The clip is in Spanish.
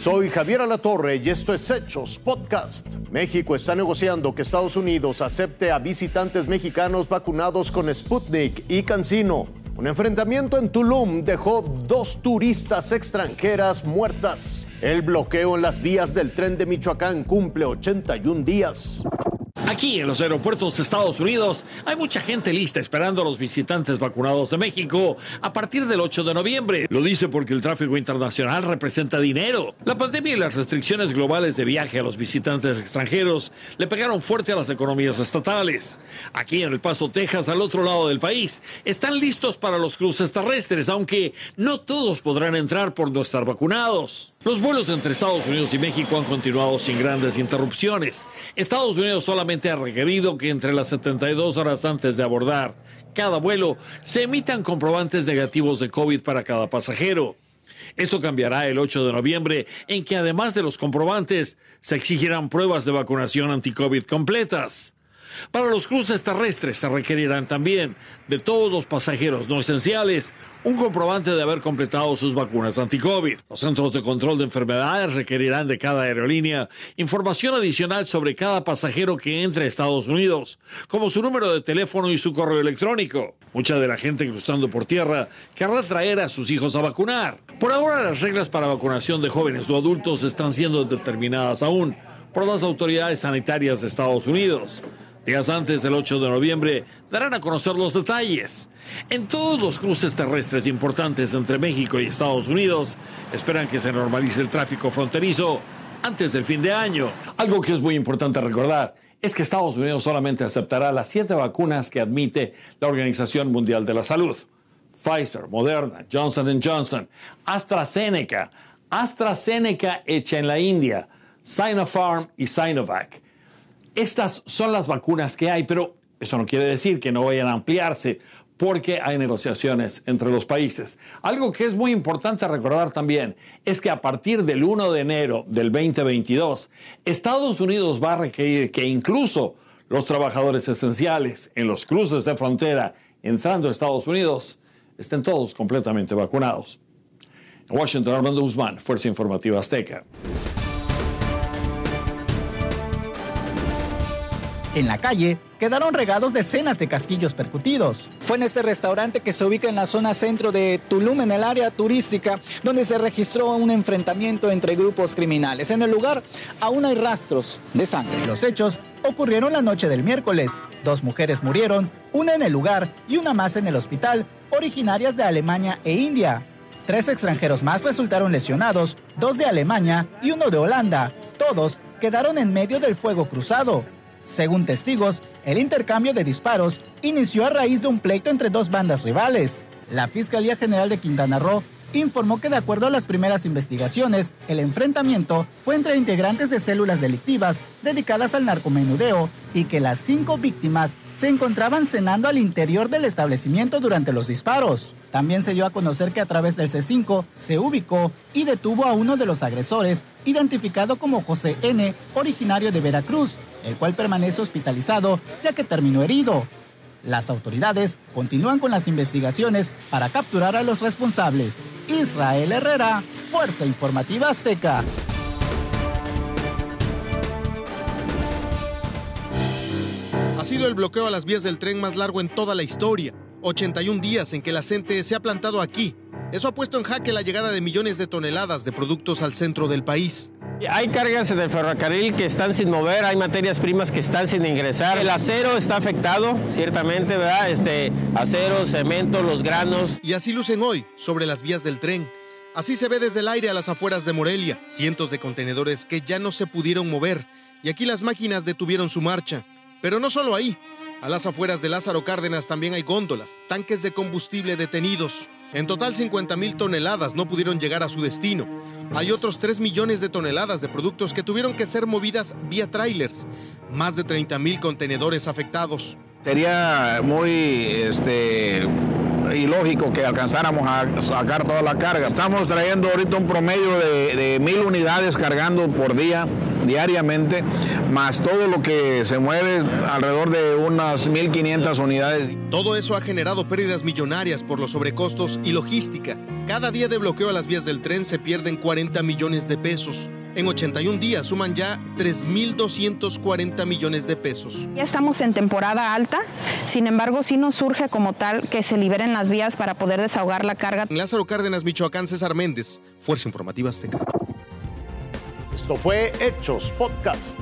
Soy Javier Alatorre y esto es Hechos Podcast. México está negociando que Estados Unidos acepte a visitantes mexicanos vacunados con Sputnik y Cancino. Un enfrentamiento en Tulum dejó dos turistas extranjeras muertas. El bloqueo en las vías del tren de Michoacán cumple 81 días. Aquí en los aeropuertos de Estados Unidos hay mucha gente lista esperando a los visitantes vacunados de México a partir del 8 de noviembre. Lo dice porque el tráfico internacional representa dinero. La pandemia y las restricciones globales de viaje a los visitantes extranjeros le pegaron fuerte a las economías estatales. Aquí en El Paso, Texas, al otro lado del país, están listos para los cruces terrestres, aunque no todos podrán entrar por no estar vacunados. Los vuelos entre Estados Unidos y México han continuado sin grandes interrupciones. Estados Unidos solamente ha requerido que entre las 72 horas antes de abordar cada vuelo se emitan comprobantes negativos de COVID para cada pasajero. Esto cambiará el 8 de noviembre, en que además de los comprobantes, se exigirán pruebas de vacunación anti-COVID completas. Para los cruces terrestres se requerirán también de todos los pasajeros no esenciales un comprobante de haber completado sus vacunas anti-COVID. Los centros de control de enfermedades requerirán de cada aerolínea información adicional sobre cada pasajero que entre a Estados Unidos, como su número de teléfono y su correo electrónico. Mucha de la gente cruzando por tierra querrá traer a sus hijos a vacunar. Por ahora las reglas para vacunación de jóvenes o adultos están siendo determinadas aún por las autoridades sanitarias de Estados Unidos. Días antes del 8 de noviembre darán a conocer los detalles. En todos los cruces terrestres importantes entre México y Estados Unidos esperan que se normalice el tráfico fronterizo antes del fin de año. Algo que es muy importante recordar es que Estados Unidos solamente aceptará las siete vacunas que admite la Organización Mundial de la Salud. Pfizer, Moderna, Johnson Johnson, AstraZeneca, AstraZeneca hecha en la India, Sinopharm y Sinovac. Estas son las vacunas que hay, pero eso no quiere decir que no vayan a ampliarse porque hay negociaciones entre los países. Algo que es muy importante recordar también es que a partir del 1 de enero del 2022, Estados Unidos va a requerir que incluso los trabajadores esenciales en los cruces de frontera entrando a Estados Unidos estén todos completamente vacunados. En Washington, Armando Guzmán, Fuerza Informativa Azteca. En la calle quedaron regados decenas de casquillos percutidos. Fue en este restaurante que se ubica en la zona centro de Tulum, en el área turística, donde se registró un enfrentamiento entre grupos criminales. En el lugar aún hay rastros de sangre. Los hechos ocurrieron la noche del miércoles. Dos mujeres murieron, una en el lugar y una más en el hospital, originarias de Alemania e India. Tres extranjeros más resultaron lesionados, dos de Alemania y uno de Holanda. Todos quedaron en medio del fuego cruzado. Según testigos, el intercambio de disparos inició a raíz de un pleito entre dos bandas rivales. La Fiscalía General de Quintana Roo informó que de acuerdo a las primeras investigaciones, el enfrentamiento fue entre integrantes de células delictivas dedicadas al narcomenudeo y que las cinco víctimas se encontraban cenando al interior del establecimiento durante los disparos. También se dio a conocer que a través del C5 se ubicó y detuvo a uno de los agresores, identificado como José N., originario de Veracruz, el cual permanece hospitalizado ya que terminó herido. Las autoridades continúan con las investigaciones para capturar a los responsables. Israel Herrera, Fuerza Informativa Azteca. Ha sido el bloqueo a las vías del tren más largo en toda la historia. 81 días en que la gente se ha plantado aquí. Eso ha puesto en jaque la llegada de millones de toneladas de productos al centro del país. Hay cargas del ferrocarril que están sin mover, hay materias primas que están sin ingresar. El acero está afectado, ciertamente, ¿verdad? Este acero, cemento, los granos. Y así lucen hoy sobre las vías del tren. Así se ve desde el aire a las afueras de Morelia, cientos de contenedores que ya no se pudieron mover y aquí las máquinas detuvieron su marcha. Pero no solo ahí, a las afueras de Lázaro Cárdenas también hay góndolas, tanques de combustible detenidos. En total 50 mil toneladas no pudieron llegar a su destino. Hay otros 3 millones de toneladas de productos que tuvieron que ser movidas vía trailers. Más de 30 mil contenedores afectados. Sería muy este, ilógico que alcanzáramos a sacar toda la carga. Estamos trayendo ahorita un promedio de, de mil unidades cargando por día diariamente, más todo lo que se mueve alrededor de unas 1.500 unidades. Todo eso ha generado pérdidas millonarias por los sobrecostos y logística. Cada día de bloqueo a las vías del tren se pierden 40 millones de pesos. En 81 días suman ya 3.240 millones de pesos. Ya estamos en temporada alta, sin embargo sí nos surge como tal que se liberen las vías para poder desahogar la carga. En Lázaro Cárdenas, Michoacán, César Méndez, Fuerza Informativa Azteca. Fue Hechos Podcast.